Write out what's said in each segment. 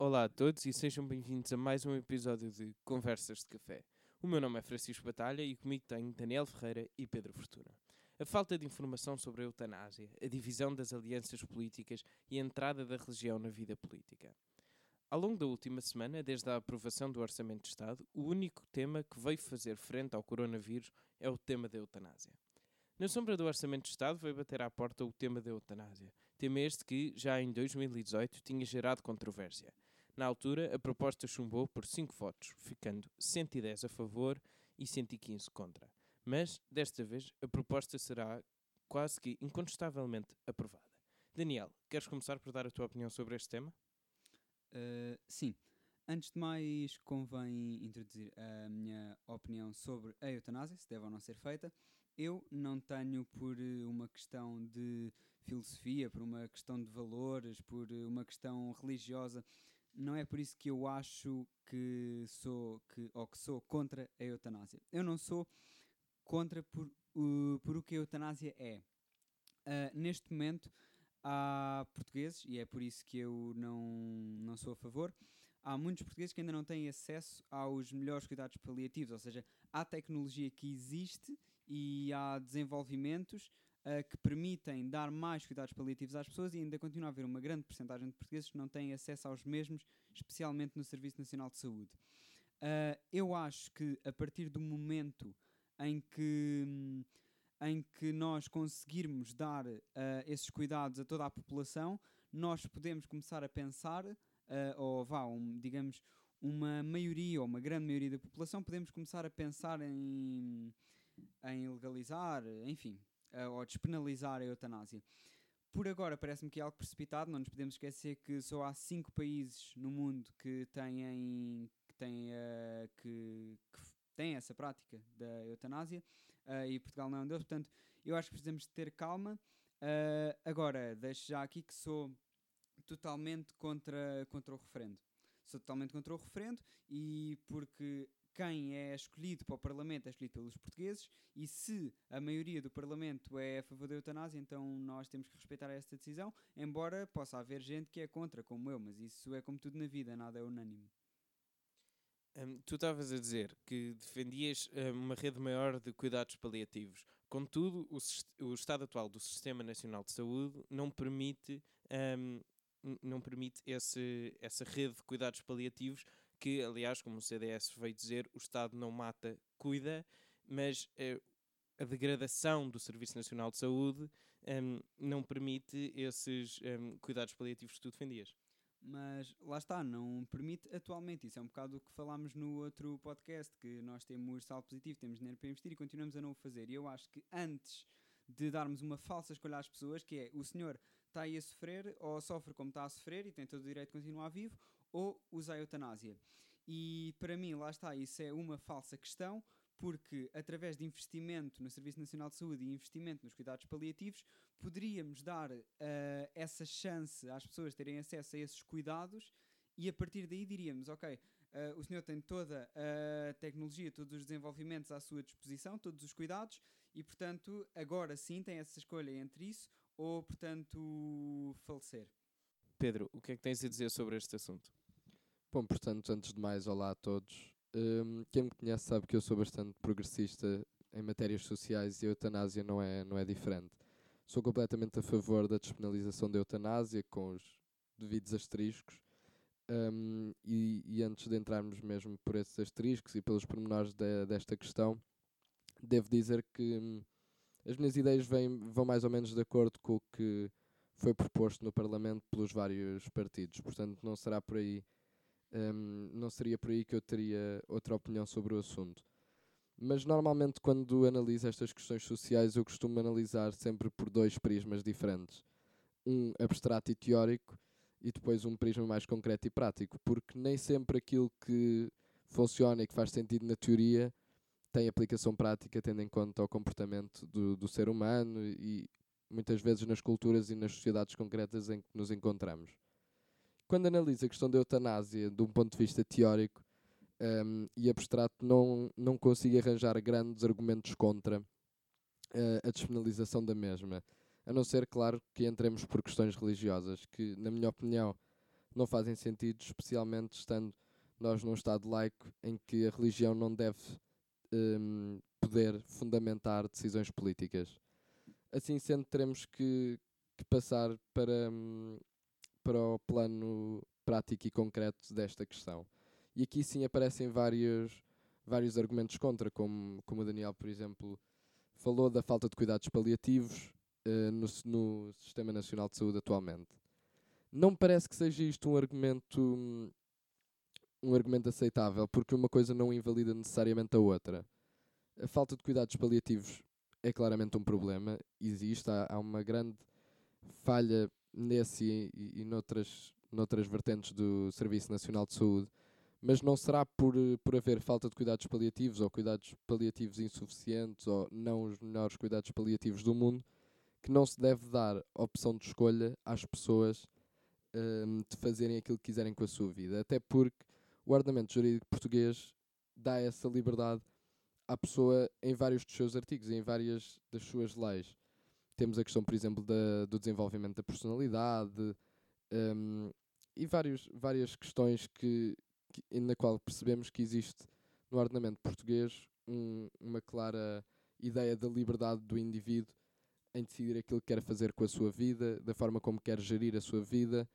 Olá a todos e sejam bem-vindos a mais um episódio de Conversas de Café. O meu nome é Francisco Batalha e comigo tenho Daniel Ferreira e Pedro Fortuna. A falta de informação sobre a eutanásia, a divisão das alianças políticas e a entrada da religião na vida política. Ao longo da última semana, desde a aprovação do Orçamento de Estado, o único tema que veio fazer frente ao coronavírus é o tema da eutanásia. Na sombra do Orçamento de Estado veio bater à porta o tema da eutanásia, tema este que, já em 2018, tinha gerado controvérsia. Na altura, a proposta chumbou por 5 votos, ficando 110 a favor e 115 contra. Mas, desta vez, a proposta será quase que incontestavelmente aprovada. Daniel, queres começar por dar a tua opinião sobre este tema? Uh, sim. Antes de mais, convém introduzir a minha opinião sobre a eutanásia, se deve ou não ser feita. Eu não tenho, por eh, uma questão de filosofia, por uma questão de valores, por eh, uma questão religiosa, não é por isso que eu acho que sou, que, ou que sou contra a eutanásia. Eu não sou contra por, uh, por o que a eutanásia é. Uh, neste momento, há portugueses, e é por isso que eu não, não sou a favor, há muitos portugueses que ainda não têm acesso aos melhores cuidados paliativos, ou seja, há tecnologia que existe e há desenvolvimentos uh, que permitem dar mais cuidados paliativos às pessoas e ainda continua a haver uma grande porcentagem de portugueses que não têm acesso aos mesmos, especialmente no Serviço Nacional de Saúde. Uh, eu acho que a partir do momento em que, em que nós conseguirmos dar uh, esses cuidados a toda a população, nós podemos começar a pensar, ou vá, um, digamos, uma maioria ou uma grande maioria da população, podemos começar a pensar em em legalizar, enfim, ou despenalizar a eutanásia. Por agora parece-me que é algo precipitado, não nos podemos esquecer que só há cinco países no mundo que têm, que têm, uh, que, que têm essa prática da eutanásia uh, e Portugal não é um deles, portanto eu acho que precisamos ter calma. Uh, agora, deixo já aqui que sou totalmente contra, contra o referendo. Sou totalmente contra o referendo e porque quem é escolhido para o Parlamento é escolhido pelos portugueses e se a maioria do Parlamento é a favor da eutanásia, então nós temos que respeitar esta decisão, embora possa haver gente que é contra, como eu, mas isso é como tudo na vida, nada é unânime. Tu estavas a dizer que defendias um, uma rede maior de cuidados paliativos. Contudo, o, o, estado atual do Sistema Nacional de Saúde não permite, não permite esse, essa rede de cuidados paliativos que, aliás, como o CDS veio dizer, o Estado não mata, cuida, mas eh, a degradação do Serviço Nacional de Saúde um, ehm, não permite esses um, ehm, cuidados paliativos que tu defendias. Mas lá está, não permite atualmente. Isso é um bocado o que falámos no outro podcast, que nós temos saldo positivo, temos dinheiro para investir e continuamos a não o fazer. E eu acho que antes de darmos uma falsa escolha às pessoas, que é o senhor está aí a sofrer, ou sofre como está a sofrer e tem todo o direito de continuar vivo, ou usa a eutanásia. E para mim, lá está, isso é uma falsa questão, porque através de investimento no Serviço Nacional de Saúde e investimento nos cuidados paliativos, poderíamos dar uh, essa chance às pessoas terem acesso a esses cuidados e a partir daí diríamos, ok, uh, o senhor tem toda a tecnologia, todos os desenvolvimentos à sua disposição, todos os cuidados e, portanto, agora sim tem essa escolha entre isso ou, portanto, falecer. Pedro, o que é que tens a dizer sobre este assunto? Bom, portanto, antes de mais, olá a todos. Um, quem me conhece sabe que eu sou bastante progressista em matérias sociais e a eutanásia não é, não é diferente. Sou completamente a favor da despenalização da eutanásia, com os devidos asteriscos. Um, e, e, antes de entrarmos mesmo por esses asteriscos e pelos pormenores de, desta questão, devo dizer que hum, as minhas ideias vêm, vão mais ou menos de acordo com o que foi proposto no Parlamento pelos vários partidos. Portanto, não será por aí um, não seria por aí que eu teria outra opinião sobre o assunto. Mas normalmente, quando analiso estas questões sociais, eu costumo analisar sempre por dois prismas diferentes: um abstrato e teórico, e depois um prisma mais concreto e prático, porque nem sempre aquilo que funciona e que faz sentido na teoria tem aplicação prática, tendo em conta o comportamento do, do ser humano e muitas vezes nas culturas e nas sociedades concretas em que nos encontramos quando analisa a questão da eutanásia de um ponto de vista teórico um, e abstrato, não, não consigo arranjar grandes argumentos contra uh, a despenalização da mesma. A não ser, claro, que entremos por questões religiosas, que, na minha opinião, não fazem sentido, especialmente estando nós num Estado laico em que a religião não deve um, poder fundamentar decisões políticas. Assim sendo, teremos que, que passar para, um, para o plano prático e concreto desta questão. E aqui sim aparecem vários, vários argumentos contra, como, como o Daniel, por exemplo, falou da falta de cuidados paliativos uh, no, no Sistema Nacional de Saúde atualmente. Não me parece que seja isto um argumento um argumento aceitável, porque uma coisa não invalida necessariamente a outra. A falta de cuidados paliativos é claramente um problema, existe, há, há uma grande falha nesse e, e noutras, noutras vertentes do Serviço Nacional de Saúde, mas não será por, por haver falta de cuidados paliativos ou cuidados paliativos insuficientes ou não os melhores cuidados paliativos do mundo que não se deve dar opção de escolha às pessoas um, de fazerem aquilo que quiserem com a sua vida. Até porque o ordenamento jurídico português dá essa liberdade à pessoa em vários dos seus artigos, em várias das suas leis. Temos a questão, por exemplo, da, do desenvolvimento da personalidade um, e vários, várias questões que, que, na qual percebemos que existe no ordenamento português um, uma clara ideia da liberdade do indivíduo em decidir aquilo que quer fazer com a sua vida, da forma como quer gerir a sua vida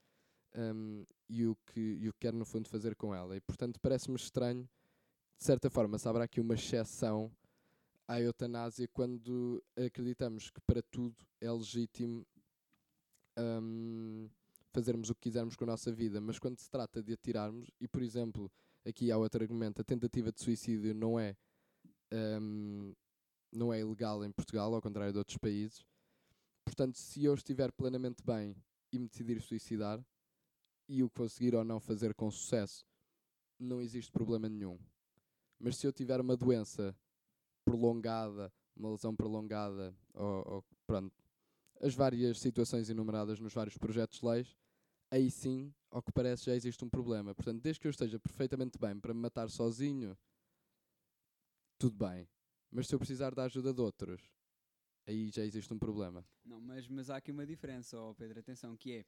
um, e, o que, e o que quer, no fundo, fazer com ela. E, portanto, parece-me estranho, de certa forma, se haverá aqui uma exceção à eutanásia quando acreditamos que para tudo é legítimo um, fazermos o que quisermos com a nossa vida, mas quando se trata de atirarmos, e por exemplo, aqui há outro argumento, a tentativa de suicídio não é, um, não é ilegal em Portugal, ao contrário de outros países. Portanto, se eu estiver plenamente bem e me decidir suicidar, e o conseguir ou não fazer com sucesso, não existe problema nenhum. Mas se eu tiver uma doença prolongada, uma lesão prolongada, ou, ou pronto, as várias situações enumeradas nos vários projetos de leis, aí sim, ao que parece, já existe um problema. Portanto, desde que eu esteja perfeitamente bem para me matar sozinho, tudo bem. Mas se eu precisar da ajuda de outros, aí já existe um problema. Não, mas, mas há aqui uma diferença, oh Pedro, atenção, que é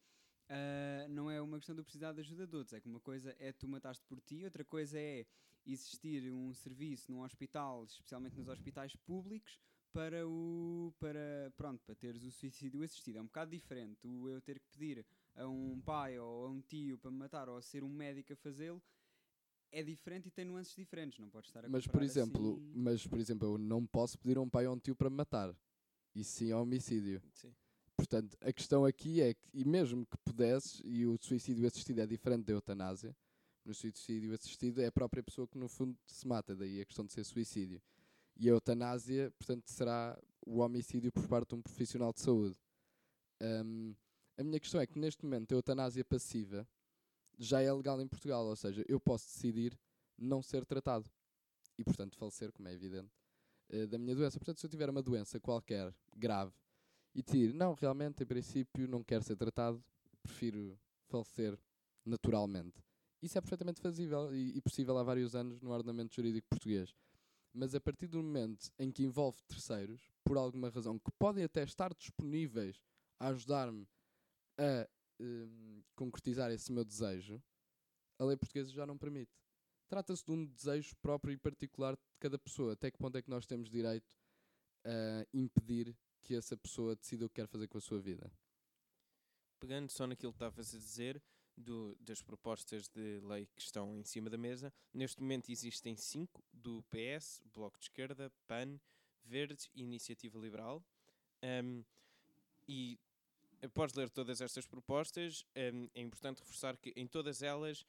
Uh, não é uma questão de precisar de ajuda de outros. É que uma coisa é tu mataste por ti, outra coisa é existir um serviço num hospital, especialmente nos hospitais públicos, para o para pronto para teres o suicídio assistido. É um bocado diferente. O eu ter que pedir a um pai ou a um tio para me matar ou a ser um médico a fazê-lo é diferente e tem nuances diferentes. Não podes estar a Mas por exemplo, assim... mas por exemplo, eu não posso pedir a um pai ou a um tio para me matar. Isso sim é homicídio. Sim. Portanto, a questão aqui é que, e mesmo que pudesses, e o suicídio assistido é diferente da eutanásia, no suicídio assistido é a própria pessoa que no fundo se mata, daí a questão de ser suicídio. E a eutanásia, portanto, será o homicídio por parte de um profissional de saúde. Um, a minha questão é que neste momento a eutanásia passiva já é legal em Portugal, ou seja, eu posso decidir não ser tratado e, portanto, falecer, como é evidente, uh, da minha doença. Portanto, se eu tiver uma doença qualquer grave e decidir, não, realmente, em princípio, não quero ser tratado, prefiro falecer naturalmente. Isso é perfeitamente fazível e, e possível há vários anos no ordenamento jurídico português. Mas a partir do momento em que envolve terceiros, por alguma razão, que podem até estar disponíveis a ajudar-me a um, concretizar esse meu desejo, a lei portuguesa já não permite. Trata-se de um desejo próprio e particular de cada pessoa. Até que ponto é que nós temos direito a impedir que essa pessoa decida o que quer fazer com a sua vida. Pegando só naquilo que estavas a dizer, do, das propostas de lei que estão em cima da mesa, neste momento existem cinco, do PS, Bloco de Esquerda, PAN, Verdes e Iniciativa Liberal. Um, e após ler todas estas propostas, um, é importante reforçar que em todas elas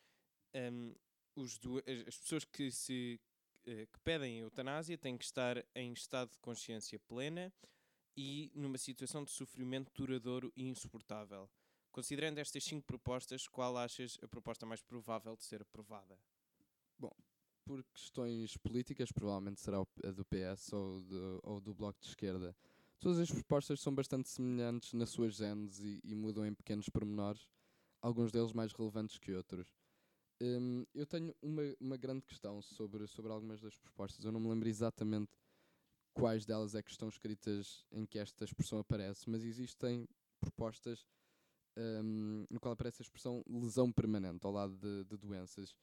um, os do, as pessoas que, se, uh, que pedem eutanásia têm que estar em estado de consciência plena, e numa situação de sofrimento duradouro e insuportável. Considerando estas cinco propostas, qual achas a proposta mais provável de ser aprovada? Bom, por questões políticas, provavelmente será a do PS ou do, ou do Bloco de Esquerda. Todas as propostas são bastante semelhantes nas suas genes e, e mudam em pequenos pormenores, alguns deles mais relevantes que outros. Um, eu tenho uma, uma grande questão sobre, sobre algumas das propostas. Eu não me lembro exatamente quais delas é que estão escritas em que esta expressão aparece, mas existem propostas um, no qual aparece a expressão lesão permanente ao lado de, de doenças.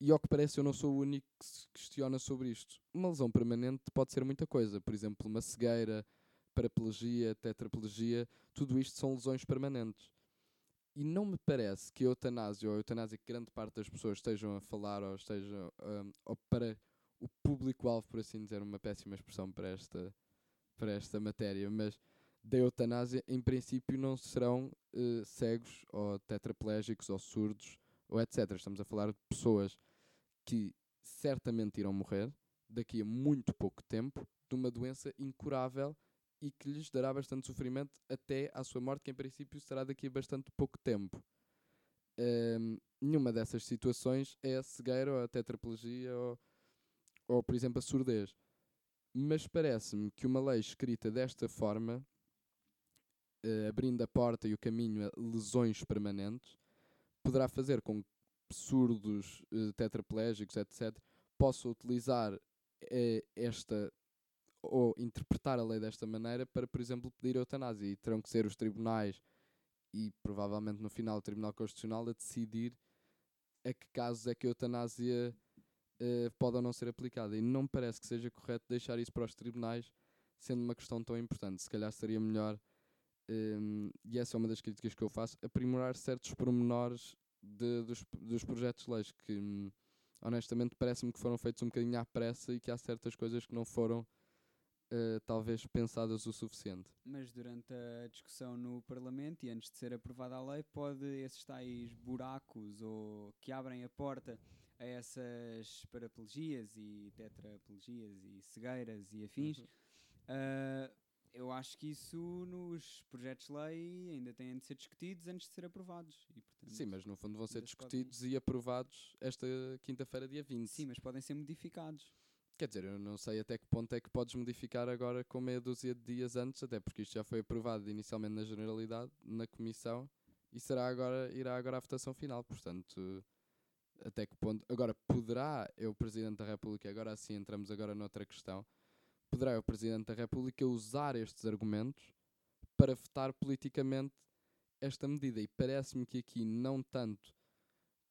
E ao que parece, eu não sou o único que se questiona sobre isto. Uma lesão permanente pode ser muita coisa, por exemplo, uma cegueira, paraplegia, tetraplegia, tudo isto são lesões permanentes. E não me parece que a eutanásia ou a eutanásia que grande parte das pessoas estejam a falar ou estejam um, ou para o público-alvo, por assim dizer, uma péssima expressão para esta, para esta matéria, mas da eutanásia, em princípio, não serão uh, cegos ou tetraplégicos ou surdos ou etc. Estamos a falar de pessoas que certamente irão morrer daqui a muito pouco tempo de uma doença incurável e que lhes dará bastante sofrimento até à sua morte, que em princípio será daqui a bastante pouco tempo. Um, nenhuma dessas situações é a cegueira ou a tetraplegia ou, ou, por exemplo, a surdez. Mas parece-me que uma lei escrita desta forma, uh, abrindo a porta e o caminho a lesões permanentes, poderá fazer com que surdos, uh, tetraplégicos, etc., possam utilizar uh, esta ou interpretar a lei desta maneira para, por exemplo, pedir eutanásia. E terão que ser os tribunais e provavelmente no final o Tribunal Constitucional a decidir a que casos é que a eutanásia uh, pode ou não ser aplicada. E não me parece que seja correto deixar isso para os tribunais, sendo uma questão tão importante. Se calhar seria melhor, um, e essa é uma das críticas que eu faço, aprimorar certos pormenores de, dos, dos projetos de leis que, hum, honestamente, parece-me que foram feitos um bocadinho à pressa e que há certas coisas que não foram uh, talvez pensadas o suficiente. Mas durante a discussão no Parlamento e antes de ser aprovada a lei, pode esses tais buracos ou que abrem a porta a essas paraplegias e tetraplegias e cegueiras e afins. Uhum. Uh, eu acho que isso nos projetos de lei ainda têm de ser discutidos antes de ser aprovados. E, portanto, Sim, mas no fundo vão ser discutidos podem... e aprovados esta quinta-feira, dia 20. Sim, mas podem ser modificados. Quer dizer, eu não sei até que ponto é que podes modificar agora com meia dúzia de dias antes, até porque isto já foi aprovado inicialmente na Generalidade, na Comissão, e será agora, irá agora à votação final. Portanto, até que ponto. Agora, poderá eu, Presidente da República, agora sim entramos agora noutra questão, poderá o Presidente da República usar estes argumentos para vetar politicamente esta medida. E parece-me que aqui não tanto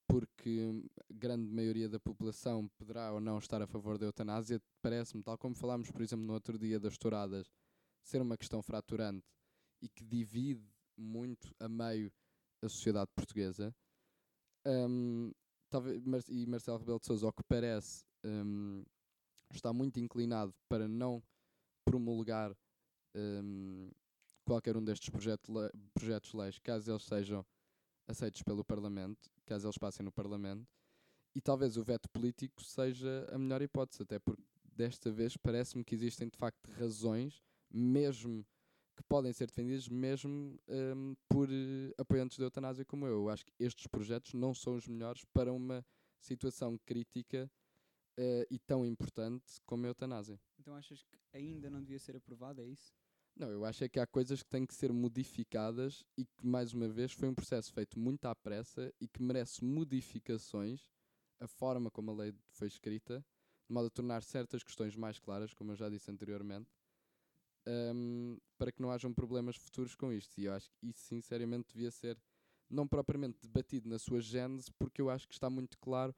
porque a grande maioria da população poderá ou não estar a favor da eutanásia, parece-me, tal como falámos, por exemplo, no outro dia das touradas, ser uma questão fraturante e que divide muito a meio a sociedade portuguesa. Um, talvez, e Marcelo Rebelo de Sousa, ao que parece, um, está muito inclinado para não promulgar um, qualquer um destes projetos, projetos de leis, caso eles sejam aceitos pelo Parlamento, caso eles passem no Parlamento, e talvez o veto político seja a melhor hipótese, até porque desta vez parece-me que existem de facto razões, mesmo que podem ser defendidas, mesmo um, por uh, apoiantes da eutanásia como eu. Eu acho que estes projetos não são os melhores para uma situação crítica uh, e tão importante como a eutanásia. Então achas que ainda não devia ser aprovada, é isso? Não, eu acho é que há coisas que têm que ser modificadas e que, mais uma vez, foi um processo feito muito à pressa e que merece modificações, a forma como a lei foi escrita, de modo a tornar certas questões mais claras, como eu já disse anteriormente, um, para que não hajam problemas futuros com isto. E eu acho que isso, sinceramente, devia ser não propriamente debatido na sua gênese, porque eu acho que está muito claro.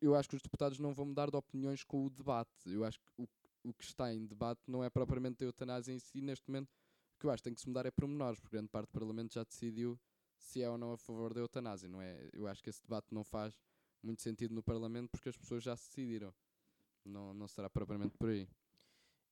Eu acho que os deputados não vão mudar de opiniões com o debate. Eu acho que o o que está em debate não é propriamente a eutanásia em si, neste momento, o que eu acho que tem que se mudar é pormenores, porque grande parte do Parlamento já decidiu se é ou não a favor da eutanásia, não é? Eu acho que esse debate não faz muito sentido no Parlamento porque as pessoas já se decidiram. Não, não será propriamente por aí.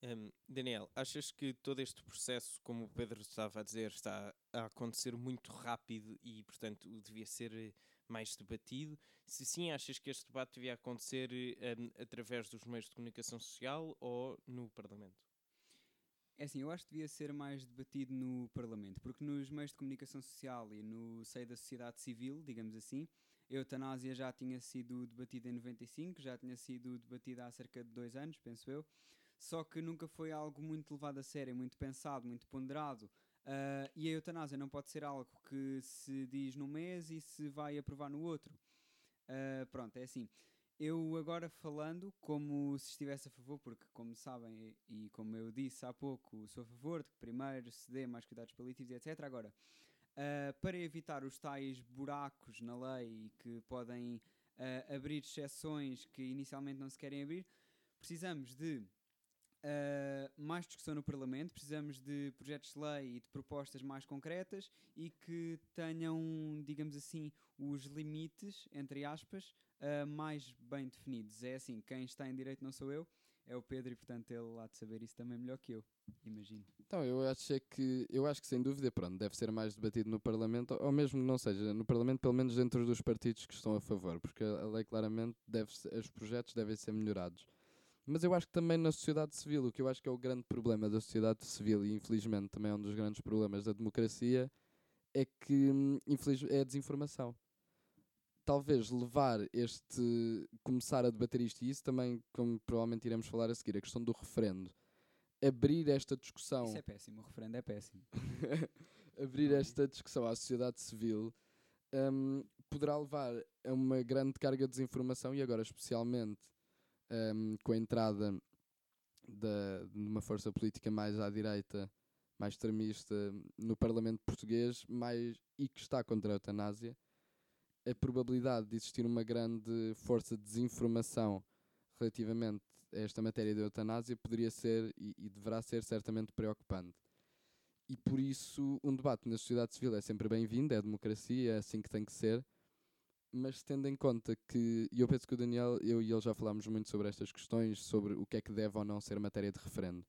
Um, Daniel, achas que todo este processo, como o Pedro estava a dizer, está a acontecer muito rápido e, portanto, devia ser eh, mais debatido? Se sim, achas que este debate devia acontecer um, através dos meios de comunicação social ou no Parlamento? É assim, eu acho que devia ser mais debatido no Parlamento, porque nos meios de comunicação social e no seio da sociedade civil, digamos assim, a eutanásia já tinha sido debatida em 95, já tinha sido debatida há cerca de dois anos, penso eu só que nunca foi algo muito levado a sério, muito pensado, muito ponderado. Uh, e a eutanásia não pode ser algo que se diz num mês e se vai aprovar no outro. Uh, pronto, é assim. Eu agora falando como se estivesse a favor, porque como sabem e como eu disse há pouco, sou a favor de que primeiro se dê mais cuidados paliativos, etc. Agora, uh, para evitar os tais buracos na lei que podem abrir exceções que inicialmente não se querem abrir, precisamos de Uh, mais discussão no Parlamento, precisamos de projetos de lei e de propostas mais concretas e que tenham, digamos assim, os limites, entre aspas, uh, mais bem definidos. É assim, quem está em direito não sou eu, é o Pedro e portanto ele há de saber isso também melhor que eu, imagino. Então, eu acho é que eu acho que sem dúvida, pronto, deve ser mais debatido no Parlamento, ou mesmo não seja no Parlamento, pelo menos dentro dos partidos que estão a favor, porque a lei claramente deve os projetos devem ser melhorados. Mas eu acho que também na sociedade civil, o que eu acho que é o grande problema da sociedade civil, e infelizmente também é um dos grandes problemas da democracia, é que hum, infeliz, é a desinformação. Talvez levar este. começar a debater isto, e isso também, como provavelmente iremos falar a seguir, a questão do referendo. Abrir esta discussão. Isso é péssimo, o referendo é péssimo. abrir esta discussão à sociedade civil um, poderá levar a uma grande carga de desinformação, e agora, especialmente um, com a entrada de uma força política mais à direita, mais extremista no Parlamento português mais, e que está contra a eutanásia, a probabilidade de existir uma grande força de desinformação relativamente a esta matéria da eutanásia poderia ser e, e deverá ser certamente preocupante. E por isso, um debate na sociedade civil é sempre bem-vindo, é democracia, é assim que tem que ser mas tendo em conta que, e eu penso que o Daniel, eu e ele já falámos muito sobre estas questões, sobre o que é que deve ou não ser matéria de referendo.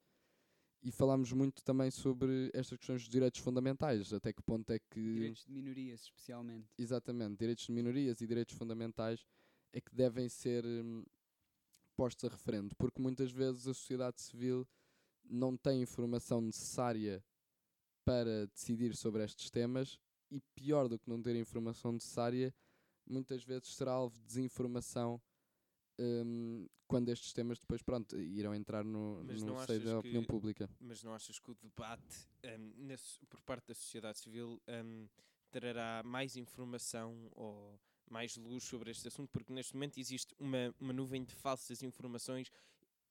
E falámos muito também sobre estas questões dos direitos fundamentais, até que ponto é que. Direitos de minorias, especialmente. Exatamente, direitos de minorias e direitos fundamentais é que devem ser hum, postos a referendo, porque muitas vezes a sociedade civil não tem informação necessária para decidir sobre estes temas e pior do que não ter informação necessária muitas vezes será alvo de desinformação um, quando estes temas depois pronto, irão entrar no, no seio da opinião pública. Mas não achas que o debate um, nesse, por parte da sociedade civil um, trará mais informação ou mais luz sobre este assunto? Porque neste momento existe uma, uma nuvem de falsas informações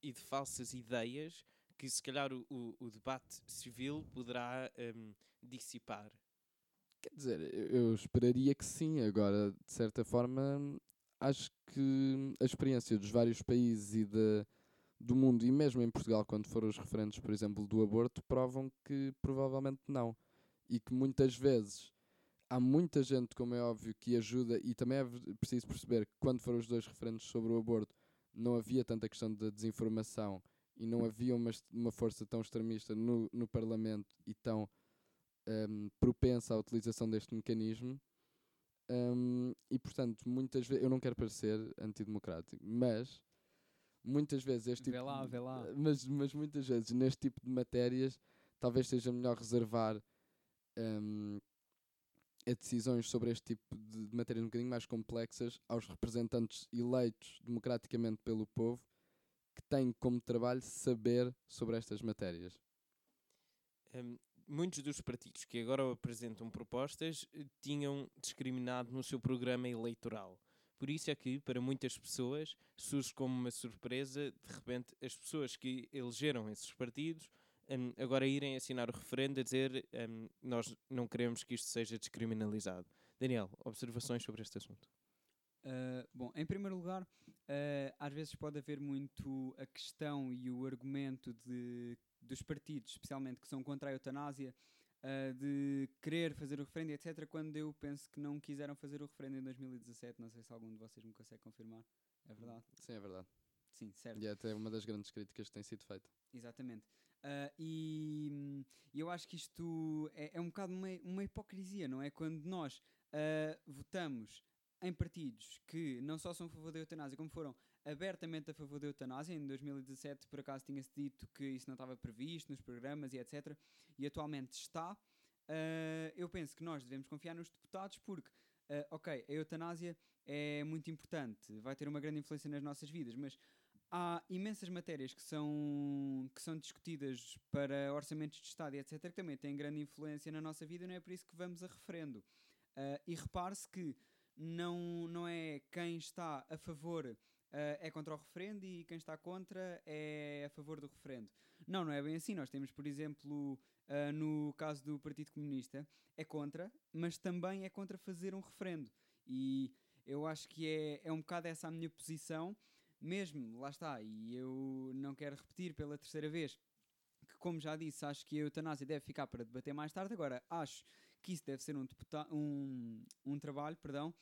e de falsas ideias que se calhar o, o, o debate civil poderá hum, dissipar. Quer dizer, eu esperaria que sim. Agora, de certa forma, acho que a experiência dos vários países e de, do mundo, e mesmo em Portugal, quando foram os referentes, por exemplo, do aborto, provam que provavelmente não. E que muitas vezes há muita gente, como é óbvio, que ajuda, e também é preciso perceber que quando foram os dois referentes sobre o aborto, não havia tanta questão de desinformação e não havia uma, uma força tão extremista no, no Parlamento e tão um, propensa à utilização deste mecanismo. Um, e portanto, muitas vezes, eu não quero parecer antidemocrático, mas muitas vezes este vê tipo, lá, vê lá. Mas, mas muitas vezes neste tipo de matérias talvez seja melhor reservar um, a decisões sobre este tipo de, de matérias um bocadinho mais complexas aos representantes eleitos democraticamente pelo povo que têm como trabalho saber sobre estas matérias. Um, muitos dos partidos que agora apresentam propostas eh, tinham discriminado no seu programa eleitoral. Por isso é que, para muitas pessoas, surge como uma surpresa, de repente, as pessoas que elegeram esses partidos um, agora irem assinar o referendo a dizer um, nós não queremos que isto seja descriminalizado. Daniel, observações sobre este assunto? Uh, bom, em primeiro lugar, uh, às vezes pode haver muito a questão e o argumento de dos partidos, especialmente que são contra a eutanásia, uh, de querer fazer o referendo, etc., quando eu penso que não quiseram fazer o referendo em 2017. Não sei se algum de vocês me consegue confirmar. É verdade? Sim, é verdade. Sim, certo. E é até uma das grandes críticas que tem sido feita. Exatamente. Uh, e eu acho que isto é, é um bocado uma, uma, hipocrisia, não é? Quando nós uh, votamos em partidos que não só são a favor da eutanásia, como foram abertamente a favor da eutanásia. Em 2017, por acaso, tinha-se dito que isso não estava previsto nos programas e etc. E atualmente está. Uh, eu penso que nós devemos confiar nos deputados porque, uh, ok, a eutanásia é muito importante, vai ter uma grande influência nas nossas vidas, mas há imensas matérias que são, que são discutidas para orçamentos de Estado e etc., que também têm grande influência na nossa vida, não é por isso que vamos a referendo. Uh, e repare-se que não, não é quem está a favor é contra o referendo e quem está contra é a favor do referendo. Não, não é bem assim. Nós temos, por exemplo, ah, no caso do Partido Comunista, é contra, mas também é contra fazer um referendo. E eu acho que é, é um bocado essa a minha posição, mesmo, lá está, e eu não quero repetir pela terceira vez, que como já disse, acho que a eutanásia deve ficar para debater mais tarde. Agora, acho que isso deve ser um, um, um trabalho perdão,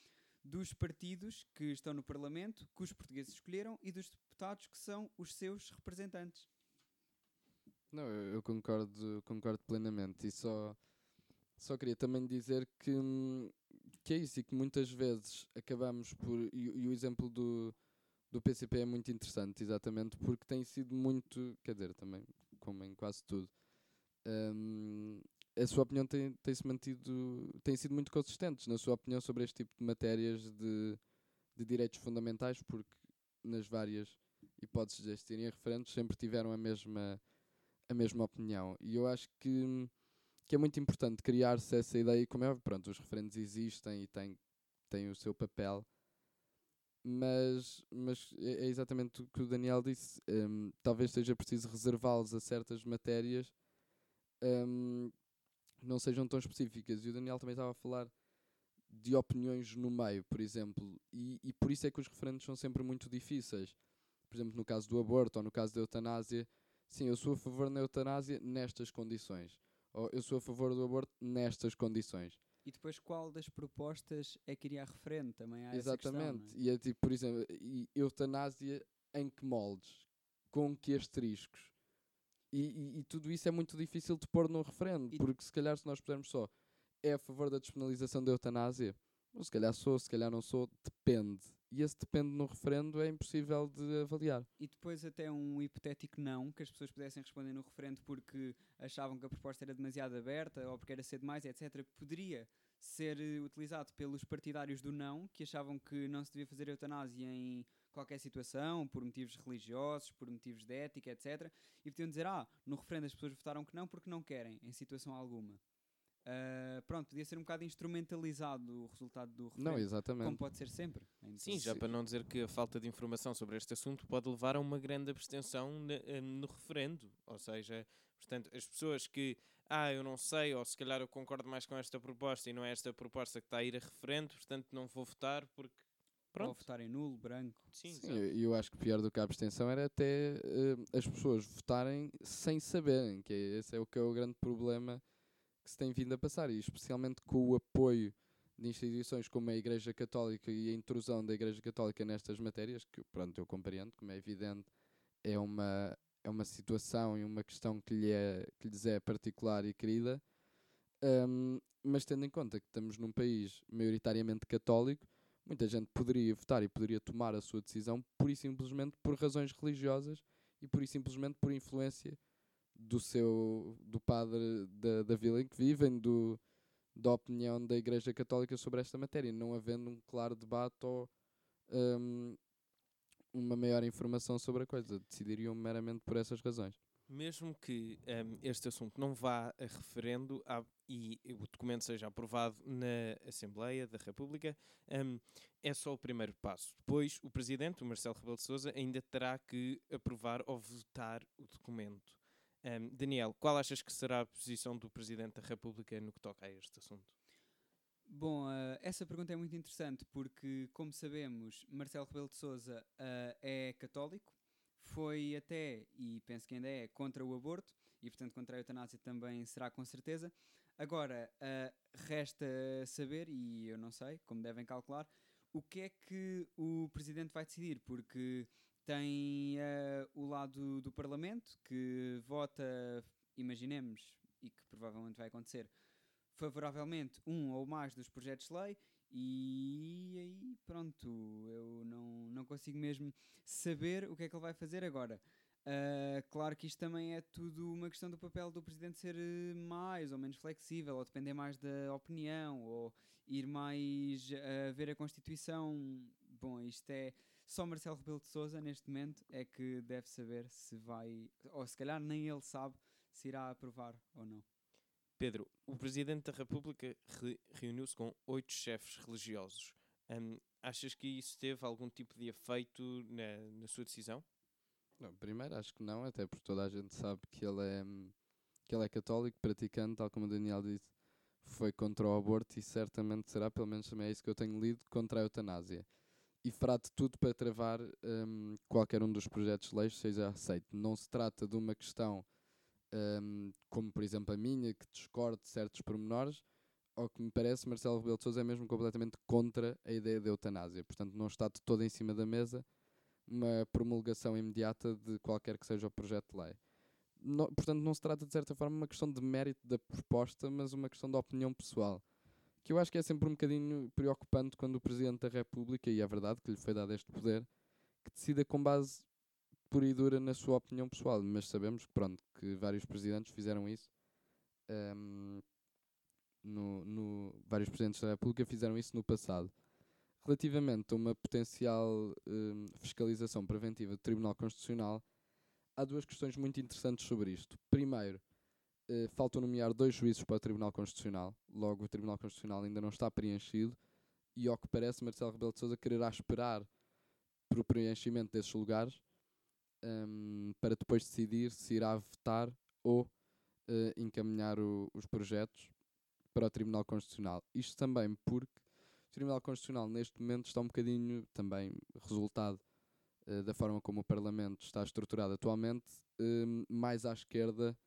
dos partidos que estão no Parlamento, que os portugueses escolheram, e dos deputados que são os seus representantes. Não, eu, eu concordo, concordo plenamente. E só, só queria também dizer que, que é isso e que muitas vezes acabamos por. E, e o exemplo do, do PCP é muito interessante, exatamente, porque tem sido muito. Quer dizer, também, como em quase tudo. hum, a sua opinião tem, tem se mantido, tem sido muito consistentes na sua opinião sobre este tipo de matérias de, de direitos fundamentais, porque nas várias hipóteses de existirem referentes sempre tiveram a mesma, a mesma opinião. E eu acho que, que é muito importante criar-se essa ideia, e como é óbvio, pronto, os referentes existem e têm, têm o seu papel, mas, mas é é exatamente o que o Daniel disse. hum, talvez seja preciso reservá-los a certas matérias que não sejam tão específicas. E o Daniel também estava a falar de opiniões no meio, por exemplo, e, e por isso é que os referentes são sempre muito difíceis. Por exemplo, no caso do aborto ou no caso da eutanásia, sim, eu sou a favor da eutanásia nestas condições. Ou eu sou a favor do aborto nestas condições. E depois, qual das propostas é que iria referendo? Também há essa questão, é? Exatamente. E é tipo, por exemplo, e eutanásia em que moldes? Com que asteriscos? E, e, e tudo isso é muito difícil de pôr num referendo, E- porque se calhar se nós pusermos só é a favor da despenalização da eutanásia, ou se calhar sou, se calhar não sou, depende. E esse depende no referendo é impossível de avaliar. E depois até um hipotético não, que as pessoas pudessem responder no referendo porque achavam que a proposta era demasiado aberta ou porque era cedo demais, etc. Poderia ser eh, utilizado pelos partidários do não, que achavam que não se devia fazer eutanásia em qualquer situação, por motivos religiosos, por motivos de ética, etc. E podiam dizer, ah, no referendo as pessoas votaram que não porque não querem, em situação alguma. Ah, pronto, podia ser um bocado instrumentalizado o resultado do referendo, Não, exatamente. como pode ser sempre. em Sim, já para não dizer que a falta de informação sobre este assunto pode levar a uma grande abstenção eh, no referendo. Ou seja, portanto, as pessoas que, ah, eu não sei, ou se calhar eu concordo mais com esta proposta e não é esta proposta que está a ir a referendo, portanto não vou votar porque. Ou Pronto. votar em nulo, branco. Sim, Sim, eu, eu acho que pior do que a abstenção era até eh, as pessoas votarem sem saberem, que é- esse é o que é o grande problema que se tem vindo a passar, e especialmente com o apoio de instituições como a Igreja Católica e a intrusão da Igreja Católica nestas matérias, que pronto, eu compreendo, como é evidente, é uma, é uma situação e uma questão que, lhe é, que lhes é particular e querida, Ahm, mas tendo em conta que estamos num país maioritariamente católico, muita gente poderia votar e poderia tomar a sua decisão pura e simplesmente por razões religiosas e pura e simplesmente por influência do seu do padre da, da vila em que vivem, do, da opinião da Igreja Católica sobre esta matéria, não havendo um claro debate ou ahm, uma maior informação sobre a coisa. Decidiriam meramente por essas razões. Mesmo que ehm, este assunto não vá a referendo há- e o documento seja aprovado na Assembleia da República, ehm, é só o primeiro passo. Depois, o Presidente, o Marcelo Rebelo de Sousa, ainda terá que aprovar ou votar o documento. Ehm, Daniel, qual achas que será a posição do Presidente da República no que toca a este assunto? Bom, ah, essa pergunta é muito interessante porque, como sabemos, Marcelo Rebelo de Sousa é católico, foi até, e penso que ainda é, contra o aborto e, portanto, contra a eutanásia também será com certeza. Agora, ah, resta saber, e eu não sei, como devem calcular, o que é que o Presidente vai decidir, porque tem ah, o lado do Parlamento que vota, imaginemos, e que provavelmente vai acontecer, favoravelmente um ou mais dos projetos de lei e aí pronto, eu não, não consigo mesmo saber o que é que ele vai fazer agora. Ah, claro que isto também é tudo uma questão do papel do presidente ser eh, mais ou menos flexível, ou depender mais da opinião, ou ir mais a ver a Constituição. Bom, isto é só Marcelo Rebelo de Souza neste momento é que deve saber se vai, ou se calhar nem ele sabe se irá aprovar ou não. Pedro, o Presidente da República re- reuniu-se com oito chefes religiosos. Hum, achas que isso teve algum tipo de efeito na, na sua decisão? Não, primeiro acho que não, até porque toda a gente sabe que ele é, hum, que ele é católico, praticante, tal como o Daniel disse, foi contra o aborto e certamente será, pelo menos também é isso que eu tenho lido, contra a eutanásia. E fará de tudo para travar um, qualquer um dos projetos de lei seja aceito. Não se trata de uma questão um, como, por exemplo, a minha, que discorde de certos pormenores, ao que me parece, Marcelo Rebelo de Sousa é mesmo completamente contra a ideia de eutanásia. Portanto, não está de todo em cima da mesa uma promulgação imediata de qualquer que seja o projeto de lei. No, portanto, não se trata de certa forma uma questão de mérito da proposta, mas uma questão de opinião pessoal. Que eu acho que é sempre um bocadinho preocupante quando o Presidente da República, e é verdade que lhe foi dado este poder, que decida com base pura e dura na sua opinião pessoal. Mas sabemos pronto, que vários presidentes fizeram isso. Um, no, no, vários presidentes da República fizeram isso no passado. Relativamente a uma potencial um, fiscalização preventiva do Tribunal Constitucional, há duas questões muito interessantes sobre isto. Primeiro, uh, faltam nomear dois juízes para o Tribunal Constitucional, logo o Tribunal Constitucional ainda não está preenchido, e ao que parece, Marcelo Rebelo de Sousa quererá esperar para o preenchimento desses lugares um, para depois decidir se irá votar ou uh, encaminhar o, os projetos para o Tribunal Constitucional. Isto também porque Tribunal Constitucional neste momento está um bocadinho também resultado uh, da forma como o Parlamento está estruturado atualmente, uh, mais à esquerda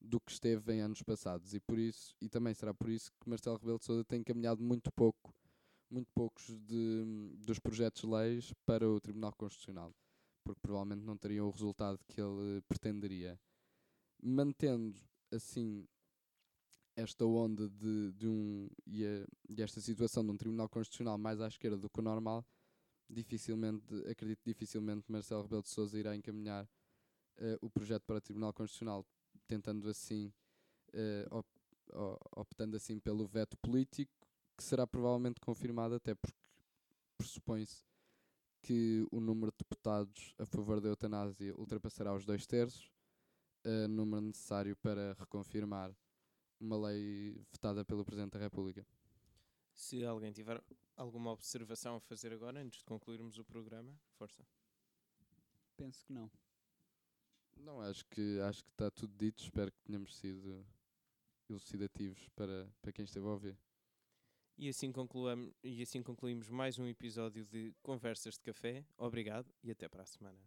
do que esteve em anos passados. E por isso e também será por isso que Marcelo Rebelo de Sousa tem encaminhado muito pouco muito poucos de, dos projetos de leis para o Tribunal Constitucional porque provavelmente não teriam o resultado que ele pretenderia. Mantendo assim esta onda de, de um e, a, e, esta situação de um tribunal constitucional mais à esquerda do que o normal, dificilmente, acredito dificilmente Marcelo Rebelo de Sousa irá encaminhar uh, o projeto para o Tribunal Constitucional, tentando assim, uh, op, optando assim pelo veto político, que será provavelmente confirmado até porque pressupõe-se que o número de deputados a favor da eutanásia ultrapassará os dois terços, uh, número necessário para reconfirmar uma lei votada pelo Presidente da República. Se alguém tiver alguma observação a fazer agora, antes de concluirmos o programa, força. Penso que não. Não, acho que acho que está tudo dito. Espero que tenhamos sido elucidativos para, para quem esteve a ouvir. E assim, concluamos, e assim concluímos mais um episódio de Conversas de Café. Obrigado e até para a semana.